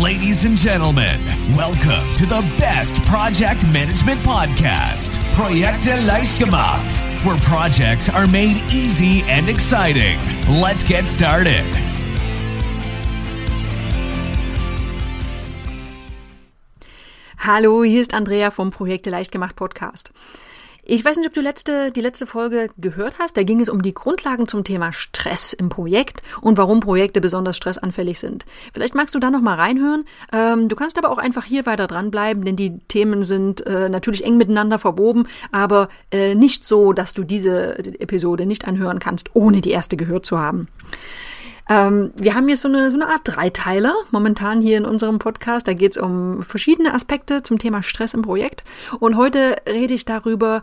Ladies and gentlemen, welcome to the best project management podcast, Projekte leicht gemacht, where projects are made easy and exciting. Let's get started. Hallo, hier ist Andrea vom Projekte leicht gemacht Podcast. Ich weiß nicht, ob du letzte, die letzte Folge gehört hast. Da ging es um die Grundlagen zum Thema Stress im Projekt und warum Projekte besonders stressanfällig sind. Vielleicht magst du da noch mal reinhören. Ähm, du kannst aber auch einfach hier weiter dranbleiben, denn die Themen sind äh, natürlich eng miteinander verwoben, aber äh, nicht so, dass du diese Episode nicht anhören kannst, ohne die erste gehört zu haben. Ähm, wir haben jetzt so eine, so eine Art Dreiteiler momentan hier in unserem Podcast. Da geht es um verschiedene Aspekte zum Thema Stress im Projekt. Und heute rede ich darüber,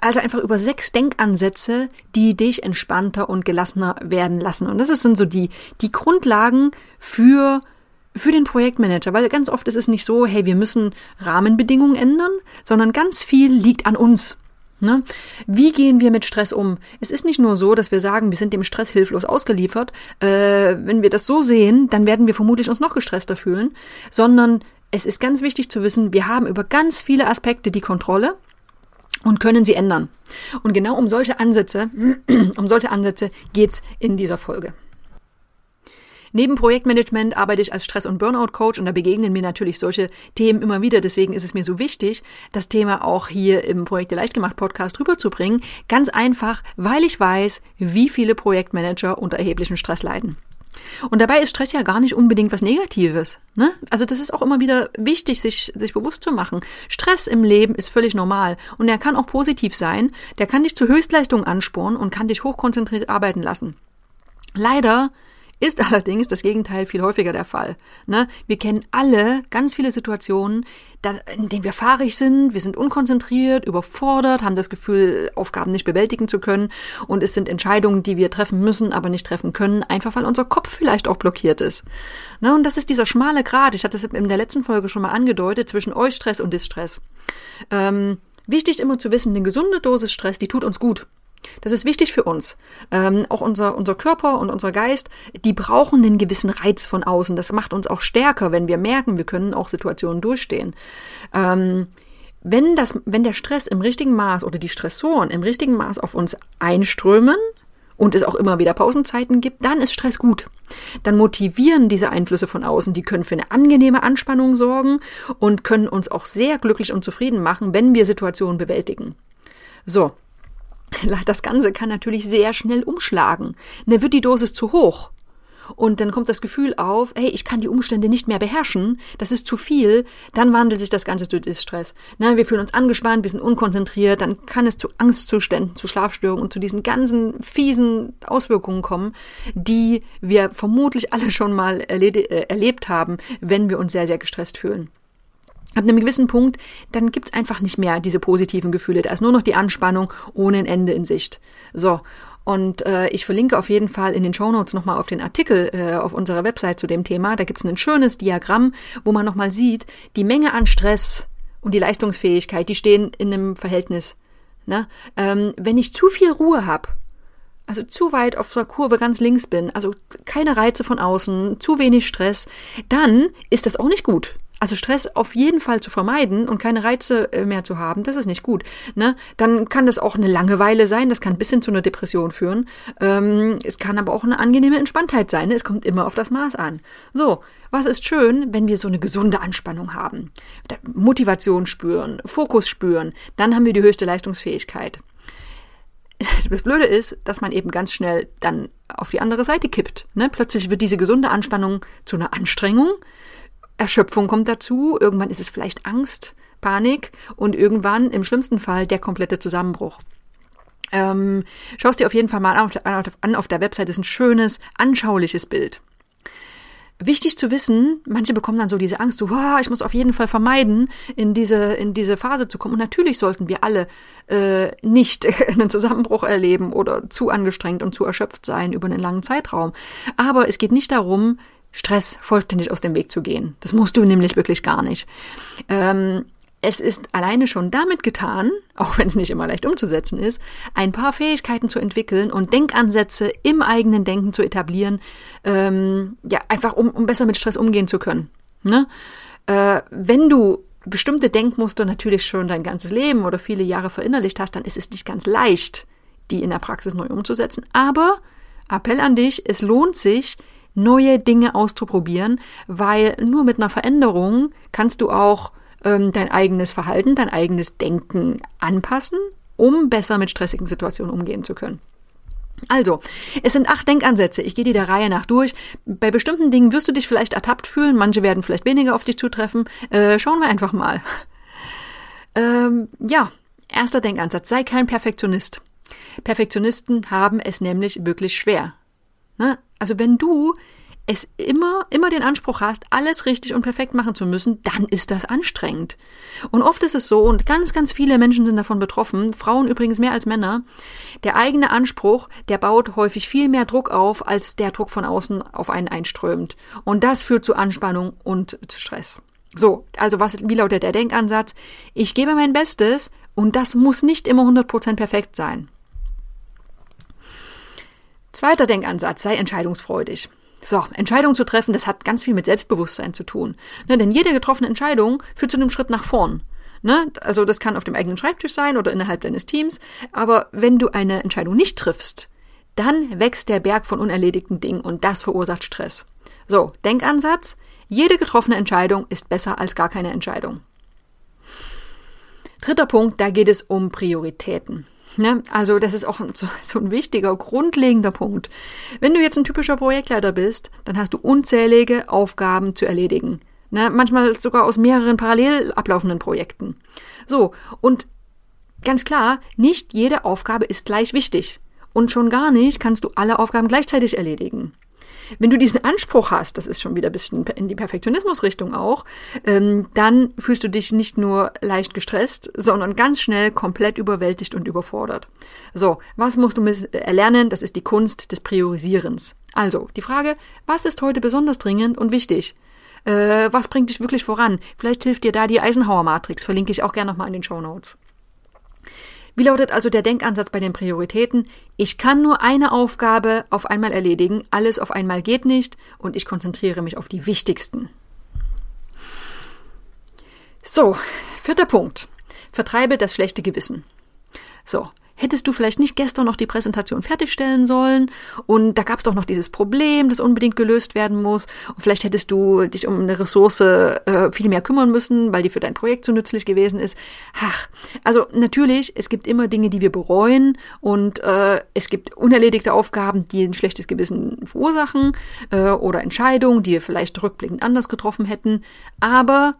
also einfach über sechs Denkansätze, die dich entspannter und gelassener werden lassen. Und das sind so die, die Grundlagen für für den Projektmanager, weil ganz oft ist es nicht so, hey, wir müssen Rahmenbedingungen ändern, sondern ganz viel liegt an uns. Ne? Wie gehen wir mit Stress um? Es ist nicht nur so, dass wir sagen, wir sind dem Stress hilflos ausgeliefert. Äh, wenn wir das so sehen, dann werden wir vermutlich uns noch gestresster fühlen, sondern es ist ganz wichtig zu wissen, wir haben über ganz viele Aspekte die Kontrolle und können sie ändern. Und genau um solche Ansätze, um solche Ansätze geht's in dieser Folge. Neben Projektmanagement arbeite ich als Stress- und Burnout-Coach und da begegnen mir natürlich solche Themen immer wieder. Deswegen ist es mir so wichtig, das Thema auch hier im Projekte Leichtgemacht Podcast rüberzubringen. Ganz einfach, weil ich weiß, wie viele Projektmanager unter erheblichem Stress leiden. Und dabei ist Stress ja gar nicht unbedingt was Negatives. Ne? Also das ist auch immer wieder wichtig, sich, sich bewusst zu machen. Stress im Leben ist völlig normal und er kann auch positiv sein. Der kann dich zu Höchstleistung anspornen und kann dich hochkonzentriert arbeiten lassen. Leider ist allerdings das Gegenteil viel häufiger der Fall. Ne? Wir kennen alle ganz viele Situationen, da, in denen wir fahrig sind, wir sind unkonzentriert, überfordert, haben das Gefühl, Aufgaben nicht bewältigen zu können und es sind Entscheidungen, die wir treffen müssen, aber nicht treffen können, einfach weil unser Kopf vielleicht auch blockiert ist. Ne? Und das ist dieser schmale Grat, ich hatte es in der letzten Folge schon mal angedeutet, zwischen Eustress und Distress. Ähm, wichtig immer zu wissen, eine gesunde Dosis Stress, die tut uns gut. Das ist wichtig für uns. Ähm, auch unser, unser Körper und unser Geist, die brauchen einen gewissen Reiz von außen. Das macht uns auch stärker, wenn wir merken, wir können auch Situationen durchstehen. Ähm, wenn, das, wenn der Stress im richtigen Maß oder die Stressoren im richtigen Maß auf uns einströmen und es auch immer wieder Pausenzeiten gibt, dann ist Stress gut. Dann motivieren diese Einflüsse von außen, die können für eine angenehme Anspannung sorgen und können uns auch sehr glücklich und zufrieden machen, wenn wir Situationen bewältigen. So, das Ganze kann natürlich sehr schnell umschlagen. Dann wird die Dosis zu hoch. Und dann kommt das Gefühl auf, hey, ich kann die Umstände nicht mehr beherrschen, das ist zu viel, dann wandelt sich das Ganze zu Distress. Na, wir fühlen uns angespannt, wir sind unkonzentriert, dann kann es zu Angstzuständen, zu Schlafstörungen und zu diesen ganzen fiesen Auswirkungen kommen, die wir vermutlich alle schon mal äh, erlebt haben, wenn wir uns sehr, sehr gestresst fühlen. Ab einem gewissen Punkt, dann gibt's einfach nicht mehr diese positiven Gefühle. Da ist nur noch die Anspannung ohne ein Ende in Sicht. So. Und äh, ich verlinke auf jeden Fall in den Shownotes nochmal auf den Artikel äh, auf unserer Website zu dem Thema. Da gibt's ein schönes Diagramm, wo man nochmal sieht, die Menge an Stress und die Leistungsfähigkeit, die stehen in einem Verhältnis. Ne? Ähm, wenn ich zu viel Ruhe habe, also zu weit auf der Kurve ganz links bin, also keine Reize von außen, zu wenig Stress, dann ist das auch nicht gut. Also Stress auf jeden Fall zu vermeiden und keine Reize äh, mehr zu haben, das ist nicht gut. Ne? Dann kann das auch eine Langeweile sein, das kann bis hin zu einer Depression führen. Ähm, es kann aber auch eine angenehme Entspanntheit sein. Ne? Es kommt immer auf das Maß an. So, was ist schön, wenn wir so eine gesunde Anspannung haben? Motivation spüren, Fokus spüren, dann haben wir die höchste Leistungsfähigkeit. Das Blöde ist, dass man eben ganz schnell dann auf die andere Seite kippt. Ne? Plötzlich wird diese gesunde Anspannung zu einer Anstrengung Erschöpfung kommt dazu, irgendwann ist es vielleicht Angst, Panik und irgendwann im schlimmsten Fall der komplette Zusammenbruch. Ähm, Schau es dir auf jeden Fall mal an auf der Website, ist ein schönes, anschauliches Bild. Wichtig zu wissen, manche bekommen dann so diese Angst, so, wow, ich muss auf jeden Fall vermeiden, in diese, in diese Phase zu kommen. Und natürlich sollten wir alle äh, nicht einen Zusammenbruch erleben oder zu angestrengt und zu erschöpft sein über einen langen Zeitraum. Aber es geht nicht darum, Stress vollständig aus dem Weg zu gehen. Das musst du nämlich wirklich gar nicht. Ähm, Es ist alleine schon damit getan, auch wenn es nicht immer leicht umzusetzen ist, ein paar Fähigkeiten zu entwickeln und Denkansätze im eigenen Denken zu etablieren, ähm, ja, einfach um, um besser mit Stress umgehen zu können. Ne? Äh, wenn du bestimmte Denkmuster natürlich schon dein ganzes Leben oder viele Jahre verinnerlicht hast, dann ist es nicht ganz leicht, die in der Praxis neu umzusetzen. Aber Appell an dich, es lohnt sich, neue Dinge auszuprobieren, weil nur mit einer Veränderung kannst du auch ähm, dein eigenes Verhalten, dein eigenes Denken anpassen, um besser mit stressigen Situationen umgehen zu können. Also, es sind acht Denkansätze. Ich gehe die der Reihe nach durch. Bei bestimmten Dingen wirst du dich vielleicht ertappt fühlen, manche werden vielleicht weniger auf dich zutreffen. Äh, schauen wir einfach mal. Ähm, ja, erster Denkansatz. Sei kein Perfektionist. Perfektionisten haben es nämlich wirklich schwer. Ne? Also wenn du es immer, immer den Anspruch hast, alles richtig und perfekt machen zu müssen, dann ist das anstrengend. Und oft ist es so, und ganz, ganz viele Menschen sind davon betroffen, Frauen übrigens mehr als Männer, der eigene Anspruch, der baut häufig viel mehr Druck auf, als der Druck von außen auf einen einströmt. Und das führt zu Anspannung und zu Stress. So, also was, wie lautet der Denkansatz? Ich gebe mein Bestes und das muss nicht immer 100% perfekt sein. Zweiter Denkansatz, sei entscheidungsfreudig. So, Entscheidungen zu treffen, das hat ganz viel mit Selbstbewusstsein zu tun. Ne, denn jede getroffene Entscheidung führt zu einem Schritt nach vorn. Ne? Also das kann auf dem eigenen Schreibtisch sein oder innerhalb deines Teams. Aber wenn du eine Entscheidung nicht triffst, dann wächst der Berg von unerledigten Dingen und das verursacht Stress. So, Denkansatz, jede getroffene Entscheidung ist besser als gar keine Entscheidung. Dritter Punkt, da geht es um Prioritäten. Ne? Also das ist auch so, so ein wichtiger, grundlegender Punkt. Wenn du jetzt ein typischer Projektleiter bist, dann hast du unzählige Aufgaben zu erledigen. Ne? Manchmal sogar aus mehreren parallel ablaufenden Projekten. So, und ganz klar, nicht jede Aufgabe ist gleich wichtig. Und schon gar nicht kannst du alle Aufgaben gleichzeitig erledigen. Wenn du diesen Anspruch hast, das ist schon wieder ein bisschen in die Perfektionismusrichtung auch, ähm, dann fühlst du dich nicht nur leicht gestresst, sondern ganz schnell komplett überwältigt und überfordert. So, was musst du erlernen? Das ist die Kunst des Priorisierens. Also, die Frage, was ist heute besonders dringend und wichtig? Äh, was bringt dich wirklich voran? Vielleicht hilft dir da die Eisenhower-Matrix, verlinke ich auch gerne nochmal in den Show Notes. Wie lautet also der Denkansatz bei den Prioritäten? Ich kann nur eine Aufgabe auf einmal erledigen, alles auf einmal geht nicht und ich konzentriere mich auf die wichtigsten. So, vierter Punkt. Vertreibe das schlechte Gewissen. So, hättest du vielleicht nicht gestern noch die Präsentation fertigstellen sollen und da gab es doch noch dieses Problem, das unbedingt gelöst werden muss und vielleicht hättest du dich um eine Ressource äh, viel mehr kümmern müssen, weil die für dein Projekt so nützlich gewesen ist. Ach, also natürlich, es gibt immer Dinge, die wir bereuen und äh, es gibt unerledigte Aufgaben, die ein schlechtes Gewissen verursachen äh, oder Entscheidungen, die wir vielleicht rückblickend anders getroffen hätten, aber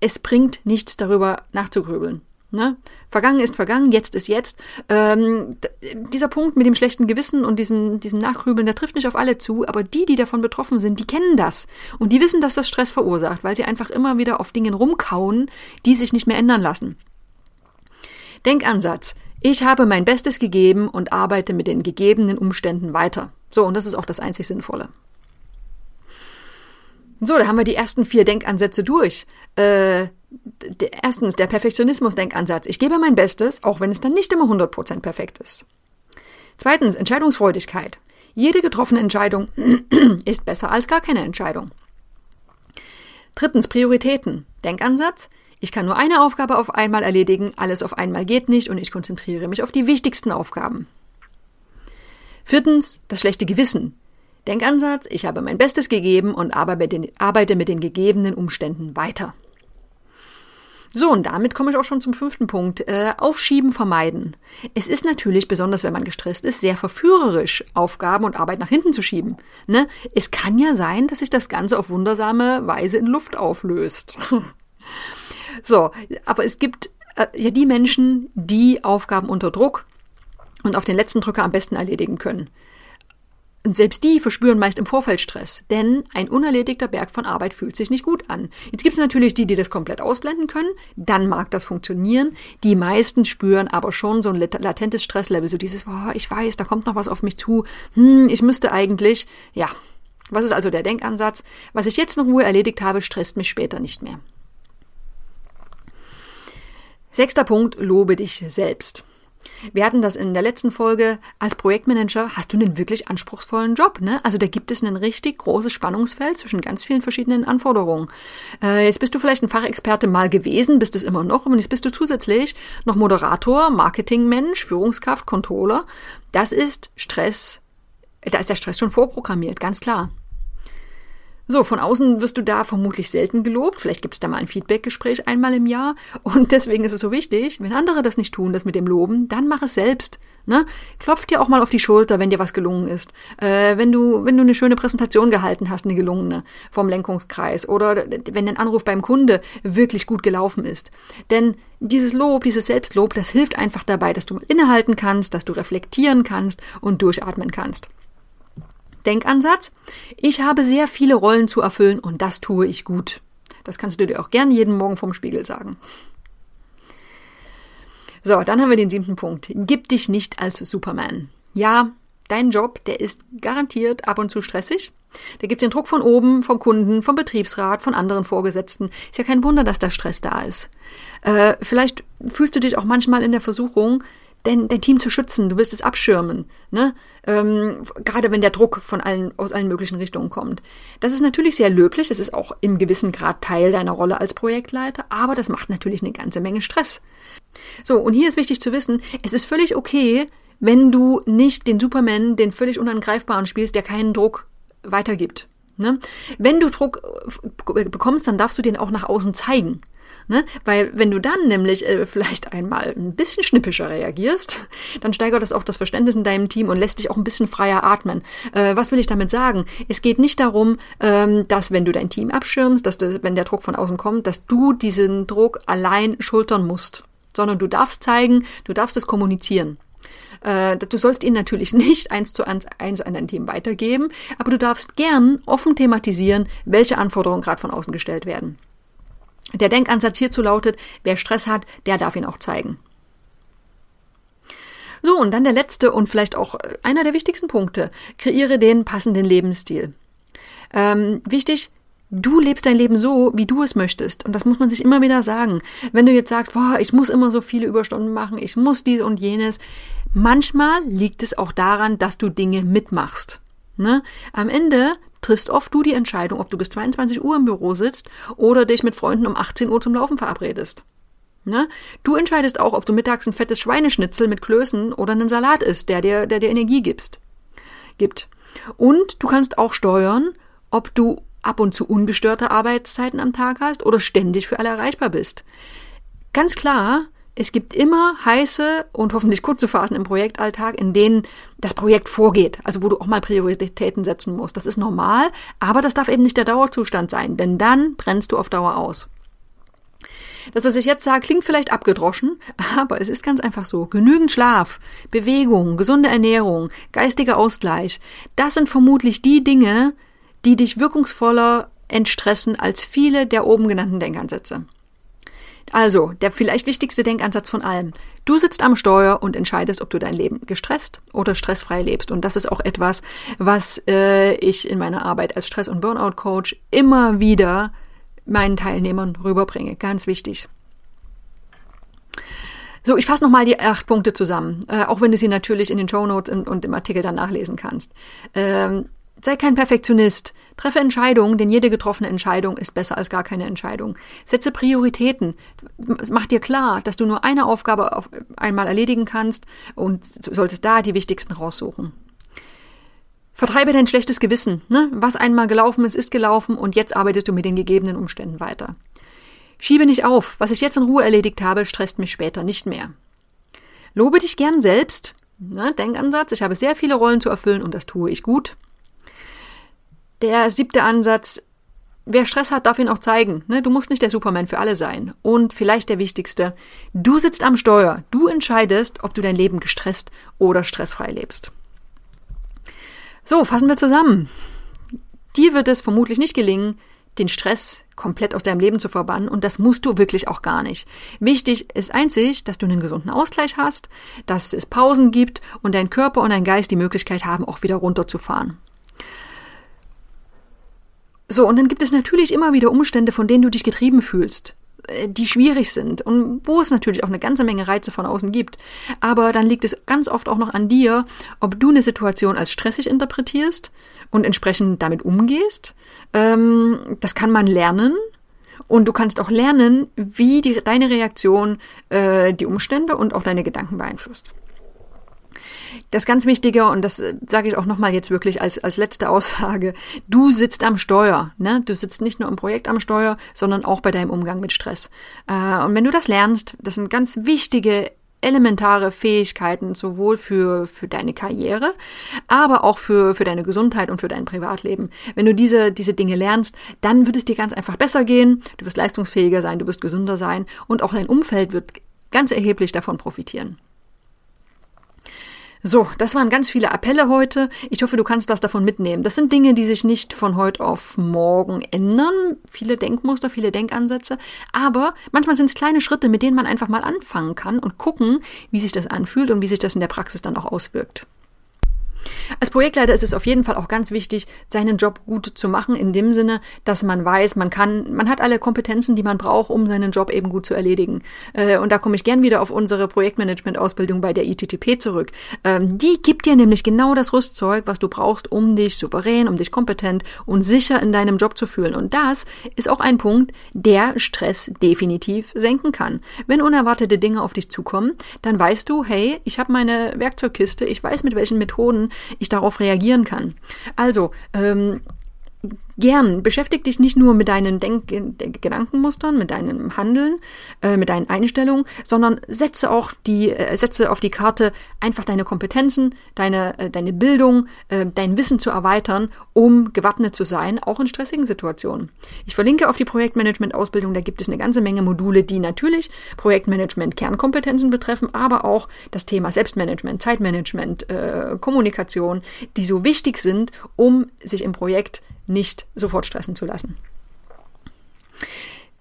es bringt nichts darüber nachzugrübeln. Ne? Vergangen ist vergangen, jetzt ist jetzt. Ähm, dieser Punkt mit dem schlechten Gewissen und diesem, diesem Nachgrübeln, der trifft nicht auf alle zu, aber die, die davon betroffen sind, die kennen das. Und die wissen, dass das Stress verursacht, weil sie einfach immer wieder auf Dingen rumkauen, die sich nicht mehr ändern lassen. Denkansatz. Ich habe mein Bestes gegeben und arbeite mit den gegebenen Umständen weiter. So, und das ist auch das einzig Sinnvolle. So, da haben wir die ersten vier Denkansätze durch. Äh, erstens der Perfektionismus-Denkansatz. Ich gebe mein Bestes, auch wenn es dann nicht immer 100% perfekt ist. Zweitens Entscheidungsfreudigkeit. Jede getroffene Entscheidung ist besser als gar keine Entscheidung. Drittens Prioritäten. Denkansatz. Ich kann nur eine Aufgabe auf einmal erledigen, alles auf einmal geht nicht und ich konzentriere mich auf die wichtigsten Aufgaben. Viertens das schlechte Gewissen. Denkansatz. Ich habe mein Bestes gegeben und arbeite mit den gegebenen Umständen weiter. So, und damit komme ich auch schon zum fünften Punkt. Äh, Aufschieben vermeiden. Es ist natürlich, besonders wenn man gestresst ist, sehr verführerisch, Aufgaben und Arbeit nach hinten zu schieben. Ne? Es kann ja sein, dass sich das Ganze auf wundersame Weise in Luft auflöst. so, aber es gibt äh, ja die Menschen, die Aufgaben unter Druck und auf den letzten Drücker am besten erledigen können. Und selbst die verspüren meist im Vorfeld Stress, denn ein unerledigter Berg von Arbeit fühlt sich nicht gut an. Jetzt gibt es natürlich die, die das komplett ausblenden können, dann mag das funktionieren. Die meisten spüren aber schon so ein latentes Stresslevel, so dieses, boah, ich weiß, da kommt noch was auf mich zu, hm, ich müsste eigentlich, ja. Was ist also der Denkansatz? Was ich jetzt noch Ruhe erledigt habe, stresst mich später nicht mehr. Sechster Punkt, lobe dich selbst. Wir hatten das in der letzten Folge. Als Projektmanager hast du einen wirklich anspruchsvollen Job. Ne? Also da gibt es ein richtig großes Spannungsfeld zwischen ganz vielen verschiedenen Anforderungen. Äh, jetzt bist du vielleicht ein Fachexperte mal gewesen, bist es immer noch, und jetzt bist du zusätzlich noch Moderator, Marketingmensch, Führungskraft, Controller. Das ist Stress. Da ist der Stress schon vorprogrammiert, ganz klar. So, von außen wirst du da vermutlich selten gelobt. Vielleicht gibt es da mal ein Feedbackgespräch einmal im Jahr. Und deswegen ist es so wichtig, wenn andere das nicht tun, das mit dem Loben, dann mach es selbst. Ne? Klopf dir auch mal auf die Schulter, wenn dir was gelungen ist. Äh, wenn du, wenn du eine schöne Präsentation gehalten hast, eine gelungene vom Lenkungskreis oder wenn ein Anruf beim Kunde wirklich gut gelaufen ist. Denn dieses Lob, dieses Selbstlob, das hilft einfach dabei, dass du innehalten kannst, dass du reflektieren kannst und durchatmen kannst. Denkansatz. Ich habe sehr viele Rollen zu erfüllen und das tue ich gut. Das kannst du dir auch gern jeden Morgen vom Spiegel sagen. So, dann haben wir den siebten Punkt. Gib dich nicht als Superman. Ja, dein Job, der ist garantiert ab und zu stressig. Da gibt's den Druck von oben, vom Kunden, vom Betriebsrat, von anderen Vorgesetzten. Ist ja kein Wunder, dass da Stress da ist. Äh, vielleicht fühlst du dich auch manchmal in der Versuchung, dein, dein Team zu schützen, du willst es abschirmen, ne? Ähm, gerade wenn der Druck von allen, aus allen möglichen Richtungen kommt. Das ist natürlich sehr löblich, das ist auch im gewissen Grad Teil deiner Rolle als Projektleiter, aber das macht natürlich eine ganze Menge Stress. So, und hier ist wichtig zu wissen, es ist völlig okay, wenn du nicht den Superman, den völlig unangreifbaren spielst, der keinen Druck weitergibt. Ne? Wenn du Druck äh, bekommst, dann darfst du den auch nach außen zeigen. Ne? Weil wenn du dann nämlich äh, vielleicht einmal ein bisschen schnippischer reagierst, dann steigert das auch das Verständnis in deinem Team und lässt dich auch ein bisschen freier atmen. Äh, was will ich damit sagen? Es geht nicht darum, ähm, dass wenn du dein Team abschirmst, dass du, wenn der Druck von außen kommt, dass du diesen Druck allein schultern musst, sondern du darfst zeigen, du darfst es kommunizieren. Äh, du sollst ihn natürlich nicht eins zu eins, eins an dein Team weitergeben, aber du darfst gern offen thematisieren, welche Anforderungen gerade von außen gestellt werden. Der Denkansatz hierzu lautet, wer Stress hat, der darf ihn auch zeigen. So, und dann der letzte und vielleicht auch einer der wichtigsten Punkte. Kreiere den passenden Lebensstil. Ähm, wichtig, du lebst dein Leben so, wie du es möchtest. Und das muss man sich immer wieder sagen. Wenn du jetzt sagst, boah, ich muss immer so viele Überstunden machen, ich muss dies und jenes. Manchmal liegt es auch daran, dass du Dinge mitmachst. Ne? Am Ende triffst oft du die Entscheidung, ob du bis 22 Uhr im Büro sitzt oder dich mit Freunden um 18 Uhr zum Laufen verabredest. Ne? Du entscheidest auch, ob du mittags ein fettes Schweineschnitzel mit Klößen oder einen Salat isst, der dir, der dir Energie gibst, gibt. Und du kannst auch steuern, ob du ab und zu ungestörte Arbeitszeiten am Tag hast oder ständig für alle erreichbar bist. Ganz klar, es gibt immer heiße und hoffentlich kurze Phasen im Projektalltag, in denen das Projekt vorgeht, also wo du auch mal Prioritäten setzen musst. Das ist normal, aber das darf eben nicht der Dauerzustand sein, denn dann brennst du auf Dauer aus. Das, was ich jetzt sage, klingt vielleicht abgedroschen, aber es ist ganz einfach so. Genügend Schlaf, Bewegung, gesunde Ernährung, geistiger Ausgleich, das sind vermutlich die Dinge, die dich wirkungsvoller entstressen als viele der oben genannten Denkansätze. Also, der vielleicht wichtigste Denkansatz von allem. Du sitzt am Steuer und entscheidest, ob du dein Leben gestresst oder stressfrei lebst. Und das ist auch etwas, was äh, ich in meiner Arbeit als Stress- und Burnout-Coach immer wieder meinen Teilnehmern rüberbringe. Ganz wichtig. So, ich fasse nochmal die acht Punkte zusammen, äh, auch wenn du sie natürlich in den Show Notes und, im Artikel dann nachlesen kannst. Ähm, Sei kein Perfektionist. Treffe Entscheidungen, denn jede getroffene Entscheidung ist besser als gar keine Entscheidung. Setze Prioritäten. Mach dir klar, dass du nur eine Aufgabe auf einmal erledigen kannst und solltest da die wichtigsten raussuchen. Vertreibe dein schlechtes Gewissen. Ne? Was einmal gelaufen ist, ist gelaufen und jetzt arbeitest du mit den gegebenen Umständen weiter. Schiebe nicht auf. Was ich jetzt in Ruhe erledigt habe, stresst mich später nicht mehr. Lobe dich gern selbst. Ne? Denkansatz. Ich habe sehr viele Rollen zu erfüllen und das tue ich gut. Der siebte Ansatz, wer Stress hat, darf ihn auch zeigen. Ne? Du musst nicht der Superman für alle sein. Und vielleicht der wichtigste, du sitzt am Steuer. Du entscheidest, ob du dein Leben gestresst oder stressfrei lebst. So, fassen wir zusammen. Dir wird es vermutlich nicht gelingen, den Stress komplett aus deinem Leben zu verbannen und das musst du wirklich auch gar nicht. Wichtig ist einzig, dass du einen gesunden Ausgleich hast, dass es Pausen gibt und dein Körper und dein Geist die Möglichkeit haben, auch wieder runterzufahren. So, und dann gibt es natürlich immer wieder Umstände, von denen du dich getrieben fühlst. äh, die schwierig sind und wo es natürlich auch eine ganze Menge Reize von außen gibt. Aber dann liegt es ganz oft auch noch an dir, ob du eine Situation als stressig interpretierst und entsprechend damit umgehst. Ähm, das kann man lernen. Und du kannst auch lernen, wie die, deine Reaktion äh, die Umstände und auch deine Gedanken beeinflusst. Das ganz Wichtige, und das äh, sage ich auch nochmal jetzt wirklich als, als letzte Aussage, du sitzt am Steuer. Ne? Du sitzt nicht nur im Projekt am Steuer, sondern auch bei deinem Umgang mit Stress. Äh, und wenn du das lernst, das sind ganz wichtige elementare Fähigkeiten, sowohl für, für deine Karriere, aber auch für, für deine Gesundheit und für dein Privatleben. Wenn du diese, diese Dinge lernst, dann wird es dir ganz einfach besser gehen, du wirst leistungsfähiger sein, du wirst gesünder sein und auch dein Umfeld wird ganz erheblich davon profitieren. So, das waren ganz viele Appelle heute. Ich hoffe, du kannst was davon mitnehmen. Das sind Dinge, die sich nicht von heute auf morgen ändern. Viele Denkmuster, viele Denkansätze. Aber manchmal sind es kleine Schritte, mit denen man einfach mal anfangen kann und gucken, wie sich das anfühlt und wie sich das in der Praxis dann auch auswirkt. Als Projektleiter ist es auf jeden Fall auch ganz wichtig, seinen Job gut zu machen, in dem Sinne, dass man weiß, man kann, man hat alle Kompetenzen, die man braucht, um seinen Job eben gut zu erledigen. Äh, und da komme ich gern wieder auf unsere Projektmanagement-Ausbildung bei der ITTP zurück. Ähm, die gibt dir nämlich genau das Rüstzeug, was du brauchst, um dich souverän, um dich kompetent und sicher in deinem Job zu fühlen. Und das ist auch ein Punkt, der Stress definitiv senken kann. Wenn unerwartete Dinge auf dich zukommen, dann weißt du, hey, ich habe meine Werkzeugkiste, ich weiß mit welchen Methoden ich darauf reagieren kann. Also, ähm, gern. Beschäftig dich nicht nur mit deinen Denk Gedankenmustern, mit deinem Handeln, äh, mit deinen Einstellungen, sondern setze auch die, äh, setze auf die Karte einfach deine Kompetenzen, deine, äh, deine Bildung, äh, dein Wissen zu erweitern, um gewappnet zu sein, auch in stressigen Situationen. Ich verlinke auf die Projektmanagement-Ausbildung, da gibt es eine ganze Menge Module, die natürlich Projektmanagement-Kernkompetenzen betreffen, aber auch das Thema Selbstmanagement, Zeitmanagement, äh, Kommunikation, die so wichtig sind, um sich im Projekt nicht sofort stressen zu lassen.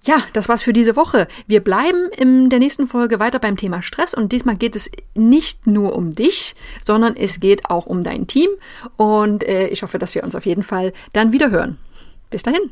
Ja, das war's für diese Woche. Wir bleiben in der nächsten Folge weiter beim Thema Stress und diesmal geht es nicht nur um dich, sondern es geht auch um dein Team und äh, ich hoffe, dass wir uns auf jeden Fall dann wieder hören. Bis dahin.